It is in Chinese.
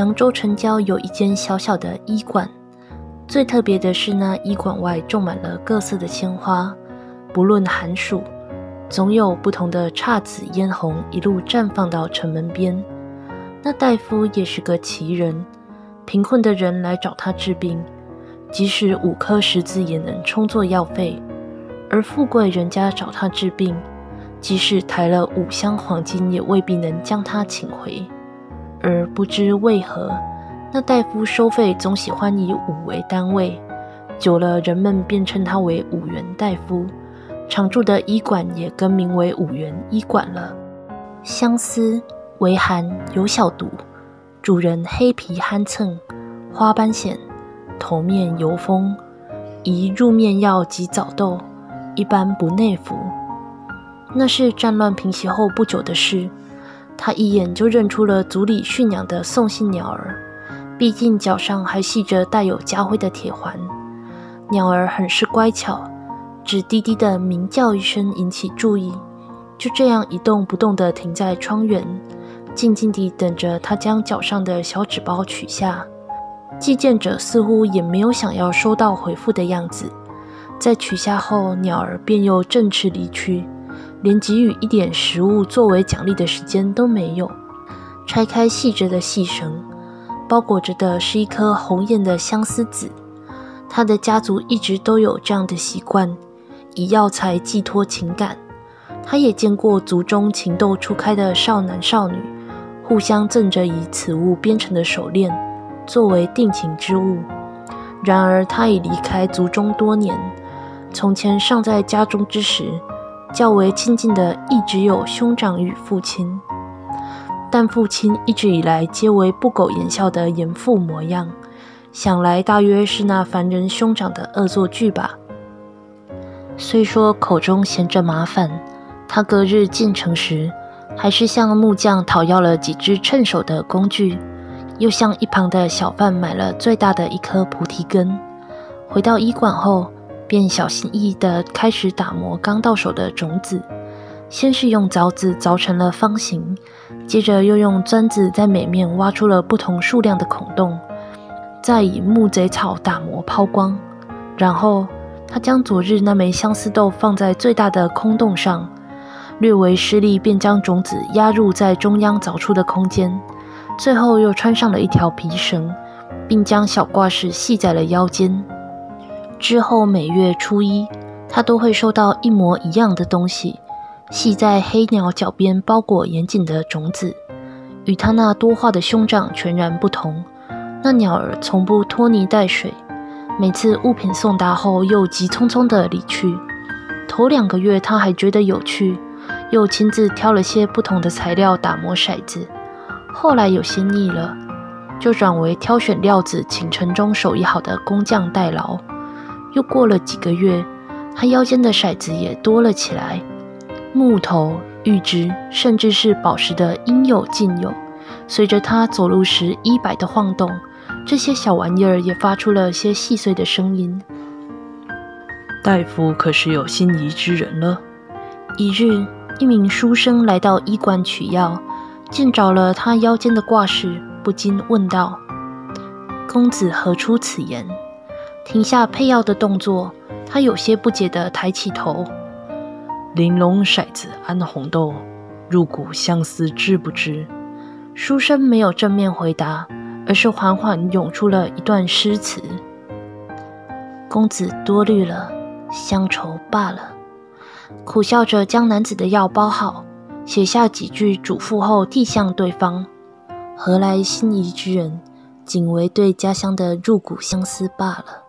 扬州城郊有一间小小的医馆，最特别的是，那医馆外种满了各色的鲜花，不论寒暑，总有不同的姹紫嫣红一路绽放到城门边。那大夫也是个奇人，贫困的人来找他治病，即使五颗石子也能充作药费；而富贵人家找他治病，即使抬了五箱黄金，也未必能将他请回。而不知为何，那大夫收费总喜欢以五为单位，久了人们便称他为五元大夫。常住的医馆也更名为五元医馆了。相思为寒，有小毒，主人黑皮憨蹭，花斑癣，头面油风，宜入面药及早豆，一般不内服。那是战乱平息后不久的事。他一眼就认出了族里驯养的送信鸟儿，毕竟脚上还系着带有家徽的铁环。鸟儿很是乖巧，只低低的鸣叫一声引起注意，就这样一动不动地停在窗缘，静静地等着他将脚上的小纸包取下。寄件者似乎也没有想要收到回复的样子，在取下后，鸟儿便又振翅离去。连给予一点食物作为奖励的时间都没有。拆开细着的细绳，包裹着的是一颗红艳的相思子。他的家族一直都有这样的习惯，以药材寄托情感。他也见过族中情窦初开的少男少女，互相赠着以此物编成的手链，作为定情之物。然而他已离开族中多年，从前尚在家中之时。较为亲近的一直有兄长与父亲，但父亲一直以来皆为不苟言笑的严父模样，想来大约是那凡人兄长的恶作剧吧。虽说口中闲着麻烦，他隔日进城时，还是向木匠讨要了几只趁手的工具，又向一旁的小贩买了最大的一颗菩提根。回到医馆后。便小心翼翼地开始打磨刚到手的种子，先是用凿子凿成了方形，接着又用钻子在每面挖出了不同数量的孔洞，再以木贼草打磨抛光。然后他将昨日那枚相思豆放在最大的空洞上，略为施力，便将种子压入在中央凿出的空间。最后又穿上了一条皮绳，并将小挂饰系在了腰间。之后每月初一，他都会收到一模一样的东西，系在黑鸟脚边包裹严谨的种子。与他那多话的兄长全然不同，那鸟儿从不拖泥带水，每次物品送达后又急匆匆地离去。头两个月他还觉得有趣，又亲自挑了些不同的材料打磨骰子。后来有些腻了，就转为挑选料子，请城中手艺好的工匠代劳。又过了几个月，他腰间的骰子也多了起来，木头、玉质，甚至是宝石的应有尽有。随着他走路时衣摆的晃动，这些小玩意儿也发出了些细碎的声音。大夫可是有心仪之人了。一日，一名书生来到医馆取药，见着了他腰间的挂饰，不禁问道：“公子何出此言？”停下配药的动作，他有些不解地抬起头。玲珑骰子安红豆，入骨相思知不知？书生没有正面回答，而是缓缓涌出了一段诗词：公子多虑了，乡愁罢了。苦笑着将男子的药包好，写下几句嘱咐后递向对方：何来心仪之人？仅为对家乡的入骨相思罢了。